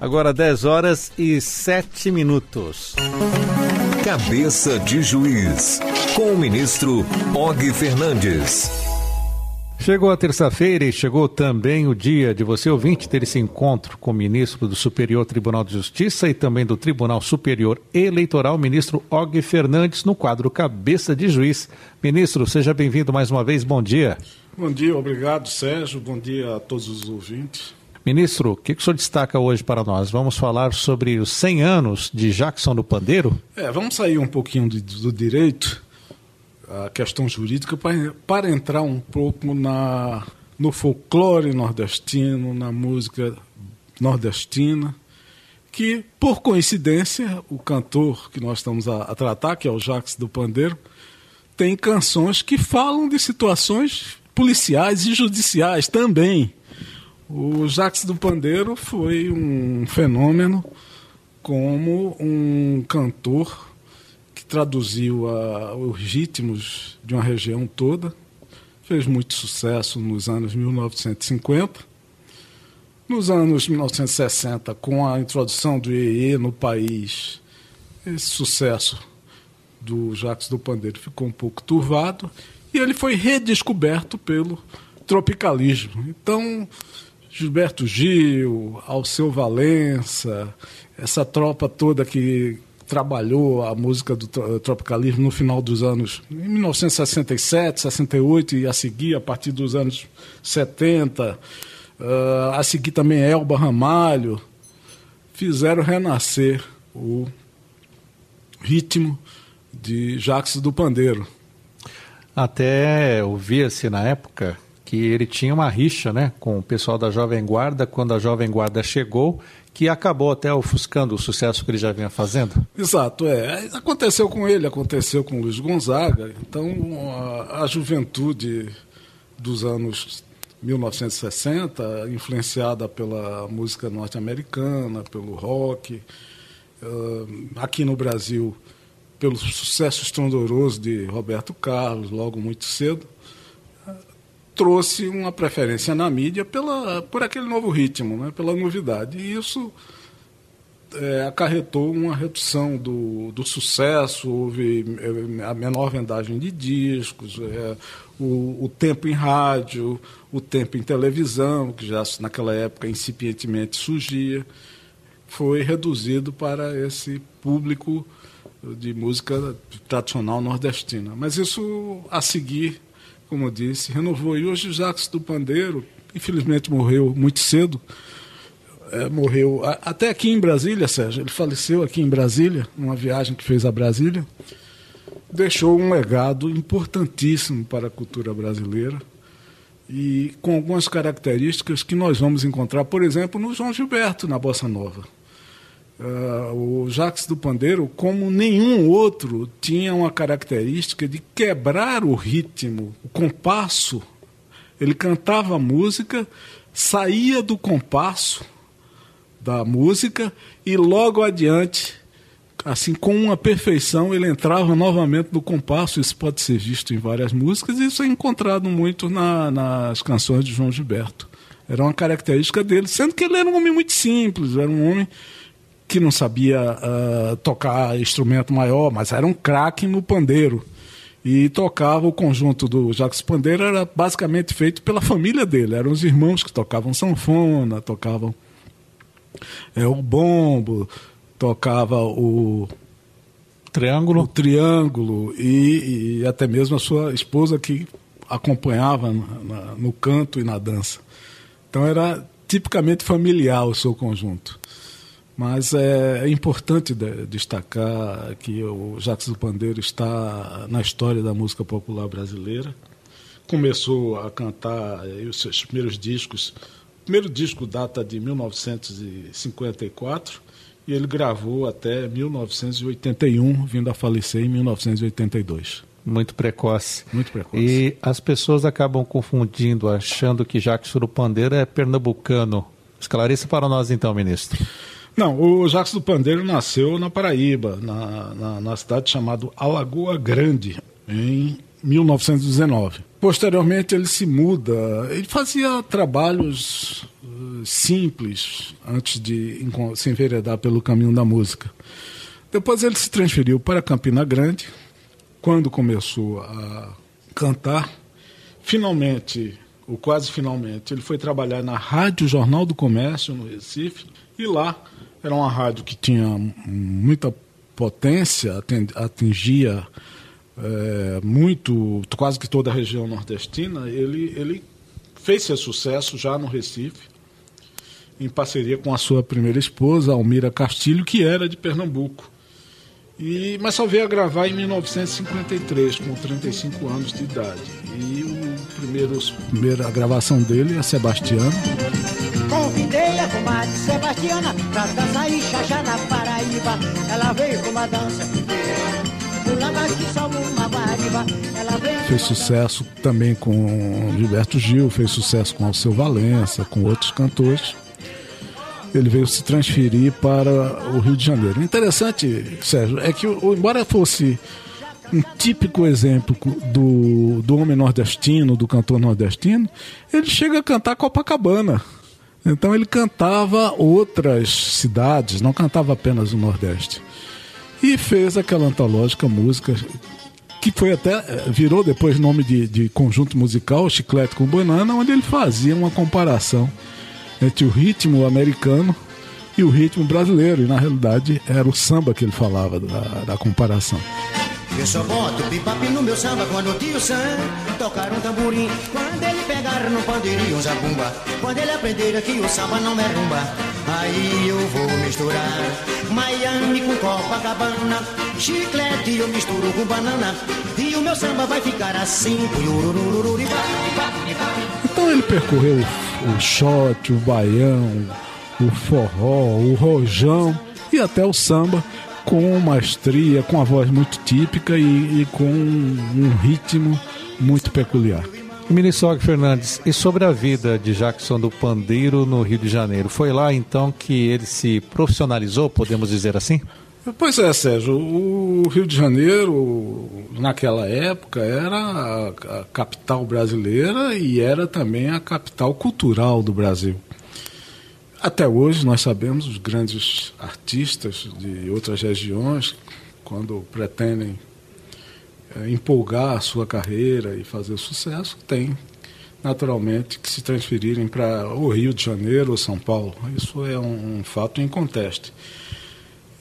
Agora 10 horas e 7 minutos. Cabeça de Juiz, com o ministro Og Fernandes. Chegou a terça-feira e chegou também o dia de você, ouvinte, ter esse encontro com o ministro do Superior Tribunal de Justiça e também do Tribunal Superior Eleitoral, ministro Og Fernandes, no quadro Cabeça de Juiz. Ministro, seja bem-vindo mais uma vez, bom dia. Bom dia, obrigado, Sérgio, bom dia a todos os ouvintes. Ministro, o que, que o senhor destaca hoje para nós? Vamos falar sobre os 100 anos de Jackson do Pandeiro? É, vamos sair um pouquinho do, do direito a questão jurídica para, entrar um pouco na, no folclore nordestino, na música nordestina, que, por coincidência, o cantor que nós estamos a, a tratar, que é o Jacques do Pandeiro, tem canções que falam de situações policiais e judiciais também. O Jacques do Pandeiro foi um fenômeno como um cantor traduziu a, os ritmos de uma região toda, fez muito sucesso nos anos 1950. Nos anos 1960, com a introdução do EE no país, esse sucesso do Jacques do Pandeiro ficou um pouco turvado e ele foi redescoberto pelo tropicalismo. Então, Gilberto Gil, Alceu Valença, essa tropa toda que trabalhou a música do tropicalismo no final dos anos em 1967, 68 e a seguir a partir dos anos 70, uh, ah, a seguir também Elba Ramalho, fizeram renascer o ritmo de Jacques do Pandeiro. Até ouvia-se na época que ele tinha uma rixa né, com o pessoal da Jovem Guarda quando a Jovem Guarda chegou que acabou até ofuscando o sucesso que ele já vinha fazendo. Exato, é. Aconteceu com ele, aconteceu com o Luiz Gonzaga. Então, a, a juventude dos anos 1960, influenciada pela música norte-americana, pelo rock, uh, aqui no Brasil, pelo sucesso estrondoroso de Roberto Carlos, logo muito cedo, trouxe uma preferência na mídia pela, por aquele novo ritmo, né, pela novidade. E isso é, acarretou uma redução do, do sucesso, houve é, a menor vendagem de discos, é, o, o, tempo em rádio, o tempo em televisão, que já naquela época incipientemente surgia, foi reduzido para esse público de música tradicional nordestina. Mas isso a seguir como eu disse, renovou. E hoje o Jacques do Pandeiro, infelizmente morreu muito cedo, é, morreu a, até aqui em Brasília, Sérgio. Ele faleceu aqui em Brasília, numa viagem que fez a Brasília. Deixou um legado importantíssimo para a cultura brasileira e com algumas características que nós vamos encontrar, por exemplo, no João Gilberto, na Bossa Nova. Uh, o Jacques do Pandeiro, como nenhum outro, tinha uma característica de quebrar o ritmo, o compasso. Ele cantava a música, saía do compasso da música e logo adiante, assim com uma perfeição, ele entrava novamente no compasso. Isso pode ser visto em várias músicas e isso é encontrado muito na, nas canções de João Gilberto. Era uma característica dele, sendo que ele era um homem muito simples, era um homem que não sabia uh, tocar instrumento maior, mas era um craque no pandeiro. E tocava o conjunto do Jacques Pandeiro, era basicamente feito pela família dele. Eram os irmãos que tocavam sanfona, tocavam é, o bombo, tocava o triângulo, o triângulo e, e até mesmo a sua esposa que acompanhava na, no canto e na dança. Então era tipicamente familiar o seu conjunto. Mas é, importante de, destacar que o Jacques do Pandeiro está na história da música popular brasileira. Começou a cantar os seus primeiros discos. O primeiro disco data de 1954 e ele gravou até 1981, vindo a falecer em 1982. Muito precoce. Muito precoce. E as pessoas acabam confundindo, achando que Jacques do Pandeiro é pernambucano. Esclareça para nós então, ministro. Não, o Jacques do Pandeiro nasceu na Paraíba, na, na, na cidade chamada Alagoa Grande, em 1919. posteriormente ele se muda. Ele fazia trabalhos uh, simples antes de se enveredar pelo caminho da música. Depois ele se transferiu para Campina Grande, quando começou a cantar. Finalmente, ou quase finalmente, ele foi trabalhar na Rádio Jornal do Comércio, no Recife, e lá era uma rádio que tinha muita potência, atingia é, muito, quase que toda a região nordestina. Ele, ele fez seu sucesso já no Recife, em parceria com a sua primeira esposa, Almira Castilho, que era de Pernambuco. E, mas só veio a gravar em 1953, com 35 anos de idade. E o primeiro, a primeira gravação dele é Sebastiano. Convidei a comadre Sebastiana pra dançar e chachá na Paraíba. Ela veio com uma dança Fez sucesso também com Gilberto Gil, fez sucesso com Alceu Valença, com outros cantores ele veio se transferir para o Rio de Janeiro. Interessante, Sérgio, é que, embora fosse um típico exemplo do, do homem nordestino, do cantor nordestino, ele chega a cantar Copacabana. Então ele cantava outras cidades, não cantava apenas o Nordeste. E fez aquela antológica música que foi até eh, virou depois nome de, de conjunto musical, Chiclete com Banana, onde ele fazia uma comparação entre o ritmo americano e o ritmo brasileiro. E na realidade era o samba que ele falava da, da comparação. Eu só boto bebop no meu samba quando o tio Sam tocar um tamborim. Quando ele pegar no pandeirinho um zabumba. Quando ele aprender que o samba não é rumba. Aí eu vou misturar Miami com Copacabana. Chiclete eu misturo com banana. E o meu samba vai ficar assim. Então ele percorreu o shot, o baião, o forró, o rojão e até o samba com maestria, com a voz muito típica e, e com um ritmo muito peculiar. Ministro Fernandes, e sobre a vida de Jackson do Pandeiro no Rio de Janeiro? Foi lá então que ele se profissionalizou, podemos dizer assim? Pois é, Sérgio. O Rio de Janeiro, naquela época, era a capital brasileira e era também a capital cultural do Brasil. Até hoje, nós sabemos, os grandes artistas de outras regiões, quando pretendem é, empolgar a sua carreira e fazer sucesso, têm naturalmente que se transferirem para o Rio de Janeiro ou São Paulo. Isso é um, um fato inconteste.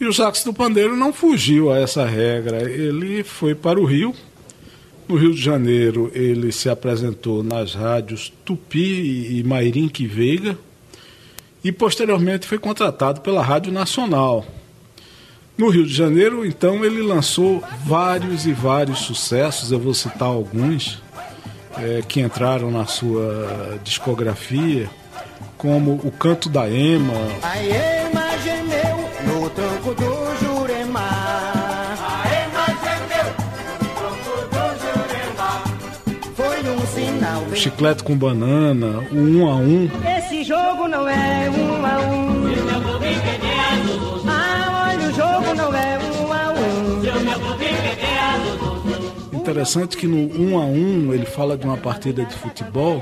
E o Jacques do Pandeiro não fugiu a essa regra. Ele foi para o Rio. No Rio de Janeiro, ele se apresentou nas rádios Tupi e Mairinque Veiga. E posteriormente foi contratado pela Rádio Nacional. No Rio de Janeiro, então, ele lançou vários e vários sucessos. Eu vou citar alguns é, que entraram na sua discografia, como O Canto da Ema. A Ema gemeu no tronco do Jurema. Foi um sinal. O chiclete com banana, o um a um. Jogo não é um a um. Ah, olha, o jogo não é um a um. Interessante que no um a um ele fala de uma partida de futebol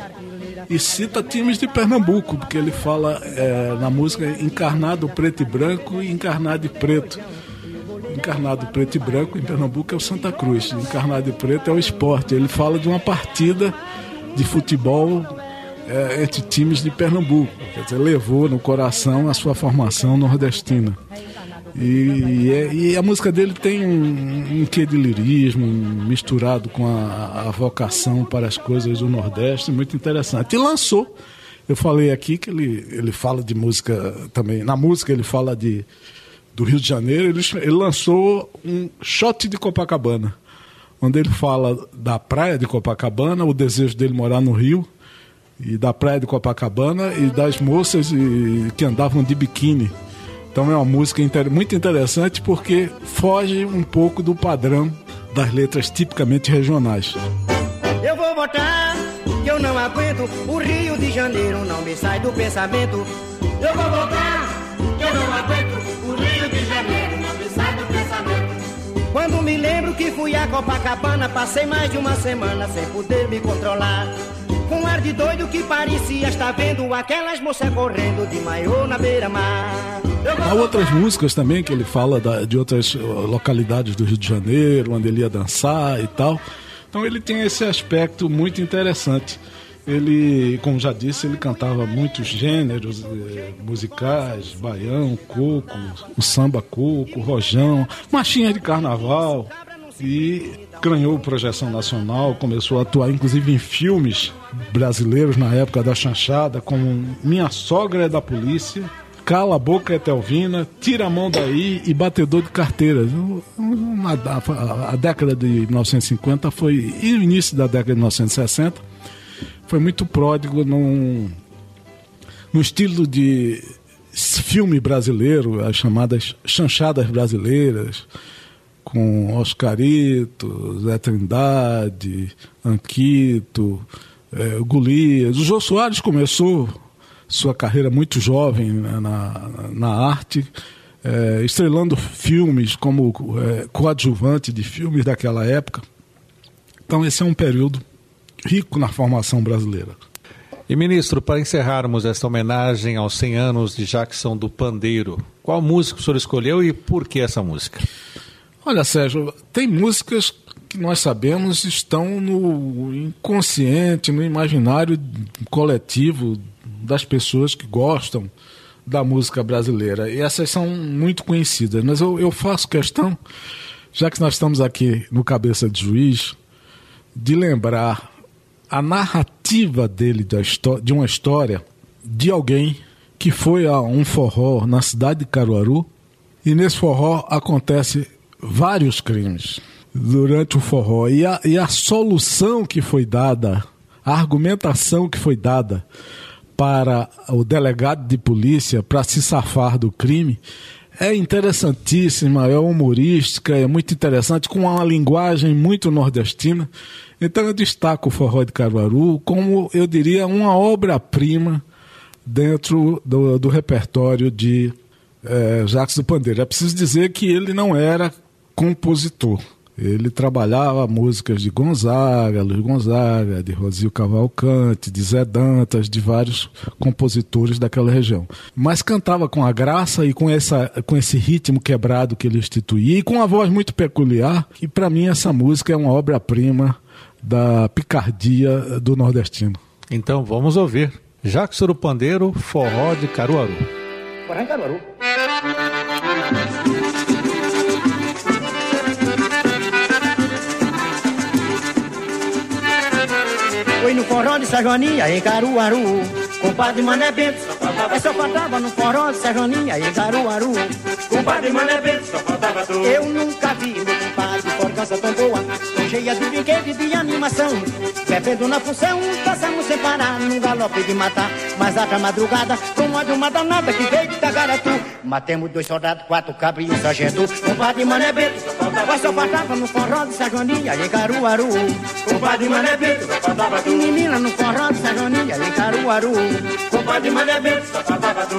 e cita times de Pernambuco, porque ele fala é, na música encarnado preto e branco e encarnado e preto. Encarnado preto e branco em Pernambuco é o Santa Cruz, encarnado e preto é o esporte. Ele fala de uma partida de futebol é, entre times de Pernambuco, quer dizer, levou no coração a sua formação nordestina. E, e, é, e, a música dele tem um, um quê de lirismo misturado com a, a, vocação para as coisas do Nordeste, muito interessante. E lançou, eu falei aqui que ele, ele fala de música também, na música ele fala de, do Rio de Janeiro, ele, ele lançou um shot de Copacabana, onde ele fala da praia de Copacabana, o desejo dele morar no Rio, e da praia de Copacabana e das moças e, que andavam de biquíni então é uma música muito interessante porque foge um pouco do padrão das letras tipicamente regionais. Eu vou votar, que eu não aguento, o Rio de Janeiro não me sai do pensamento. Eu vou votar, que eu não aguento, o Rio de Janeiro não me sai do pensamento. Quando me lembro que fui a Copacabana, passei mais de uma semana sem poder me controlar. Com ar de doido que parecia estar vendo aquelas moças correndo de maiô na beira-mar. Há outras músicas também que ele fala da, de outras uh, localidades do Rio de Janeiro, onde ele ia dançar e tal. Então ele tem esse aspecto muito interessante. Ele, como já disse, ele cantava muitos gêneros eh, musicais, baião, coco, o samba coco, rojão, marchinha de carnaval e ganhou projeção nacional, começou a atuar inclusive em filmes brasileiros na época da chanchada, como Minha Sogra é da Polícia, Cala a Boca é Telvina, Tira a Mão Daí e Batedor de Carteiras. A, década de 1950 foi, e o início da década de 1960 foi muito pródigo num, no estilo de filme brasileiro, as chamadas chanchadas brasileiras, com Oscarito, Zé Trindade, Anquito, é, Golias. O Jô Soares começou sua carreira muito jovem na, na, na arte, é, estrelando filmes como é, coadjuvante de filmes daquela época. Então esse é um período rico na formação brasileira. E ministro, para encerrarmos esta homenagem aos 100 anos de Jackson do Pandeiro, qual música o senhor escolheu e por que essa música? Olha, Sérgio, tem músicas que nós sabemos estão no inconsciente, no imaginário coletivo das pessoas que gostam da música brasileira. E essas são muito conhecidas. Mas eu, eu faço questão, já que nós estamos aqui no Cabeça de Juiz, de lembrar a narrativa dele de uma história de alguém que foi a um forró na cidade de Caruaru e nesse forró acontece vários crimes durante o forró e a, e a solução que foi dada, a argumentação que foi dada para o delegado de polícia para se safar do crime é interessantíssima, é humorística, é muito interessante, com uma linguagem muito nordestina. Então eu destaco o Forró de Caruaru como, eu diria, uma obra-prima dentro do, do, repertório de é, Jacques do Pandeiro. É preciso dizer que ele não era compositor. Ele trabalhava músicas de Gonzaga, Luiz Gonzaga, de Rosil Cavalcante, de Zé Dantas, de vários compositores daquela região. Mas cantava com a graça e com, essa, com esse ritmo quebrado que ele instituía e com uma voz muito peculiar. E para mim essa música é uma obra-prima da picardia do nordestino. Então vamos ouvir. Jacques Pandeiro, Forró de Caruaru. Forró de Caruaru. Foi no forró de Sajoaninha, em Caruaru. Compadre Mané Bento, é só faltava no forró de Sajoaninha, em Caruaru. Compadre Mané Bento, só faltava tu. Eu nunca vi meu compadre forcança tão boa, tão cheia de brinquedo e de animação. Bebendo na função, passamos sem parar, num galope de matar. Mas a madrugada, com uma de uma danada que veio de Tagaratu. Matemos dois soldados, quatro cabras e um sargento. Compadre Mané Bento, só faltava no forró de Sajoaninha, em Caruaru. Compadre Mané Bento, só faltava tu. Menina no forró de Sajoaninha, em Caruaru. Compadre Mané Bento, só faltava tu.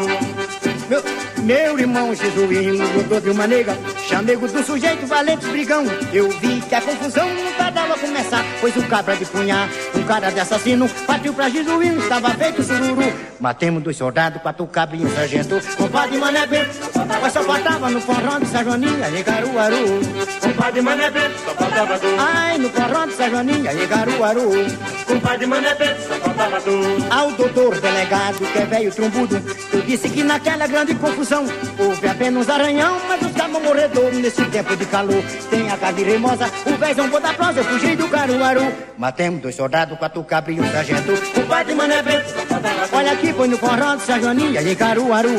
Meu, meu irmão Jesuíno, doutor de uma nega, chamego do sujeito valente brigão. Eu vi que a confusão não tardava começar, pois o cabra de punhar, um cara de assassino, partiu pra Jesuíno, estava feito sururu. Matemos dois soldados, quatro cabras e um sargento, compadre Mané Bento, mas só faltava no forró de Sajoaninha e Caruaru. Compadre Mané Bento, só faltava tu. Ai, no forró de Sajoaninha e Caruaru. Compadre Mané Bento, só faltava tu. Ao doutor delegado, que é velho trombudo, eu disse que naquela grande confusão. Houve apenas arranhão, mas os cabos morredor nesse tempo de calor. Tem a carne remosa, o vézão vou da prosa, eu fugi do Caruaru. Matemos dois soldados, quatro cabos e um sargento. O padre Mané Bento, olha aqui, foi no forró de Sajoaninha em Caruaru.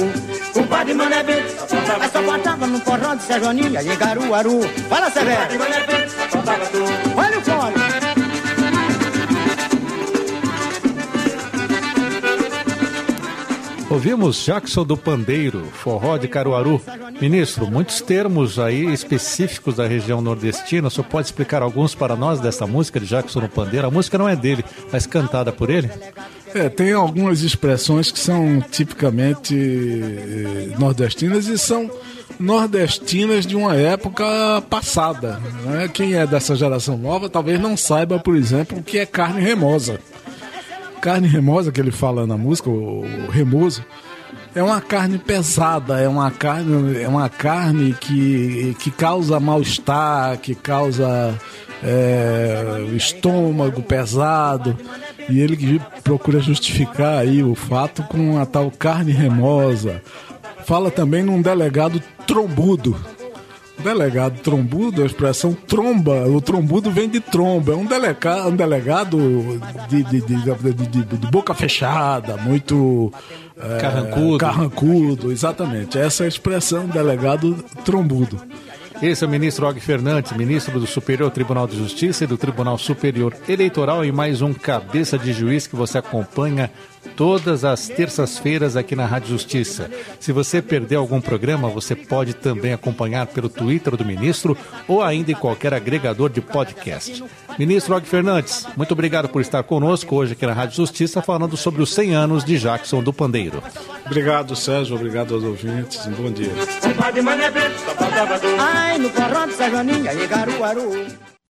O padre Mané Bento, mas só faltava no forró de Sajoaninha em Caruaru. Fala, Severo. Olha o fone. Ouvimos Jackson do Pandeiro, forró de Caruaru. Ministro, muitos termos aí específicos da região nordestina. O senhor pode explicar alguns para nós dessa música de Jackson do Pandeiro? A música não é dele, mas cantada por ele? É, tem algumas expressões que são tipicamente eh, nordestinas e são nordestinas de uma época passada. Né? Quem é dessa geração nova talvez não saiba, por exemplo, o que é carne remosa. Carne remosa, que ele fala na música, o remoso, é uma carne pesada, é uma carne, é uma carne que, que causa mal-estar, que causa é, estômago pesado. E ele procura justificar aí o fato com a tal carne remosa. Fala também num delegado trombudo. Delegado trombudo, a expressão tromba, o trombudo vem de tromba, é um delegado, um delegado de, de, de, de boca fechada, muito é, carrancudo. carrancudo, exatamente. Essa é a expressão delegado trombudo. Esse é o ministro Og Fernandes, ministro do Superior Tribunal de Justiça e do Tribunal Superior Eleitoral, e mais um cabeça de juiz que você acompanha todas as terças-feiras aqui na Rádio Justiça. Se você perdeu algum programa, você pode também acompanhar pelo Twitter do ministro ou ainda em qualquer agregador de podcast. Ministro Og Fernandes, muito obrigado por estar conosco hoje aqui na Rádio Justiça, falando sobre os 100 anos de Jackson do Pandeiro. Obrigado, Sérgio. Obrigado aos ouvintes. Um bom dia.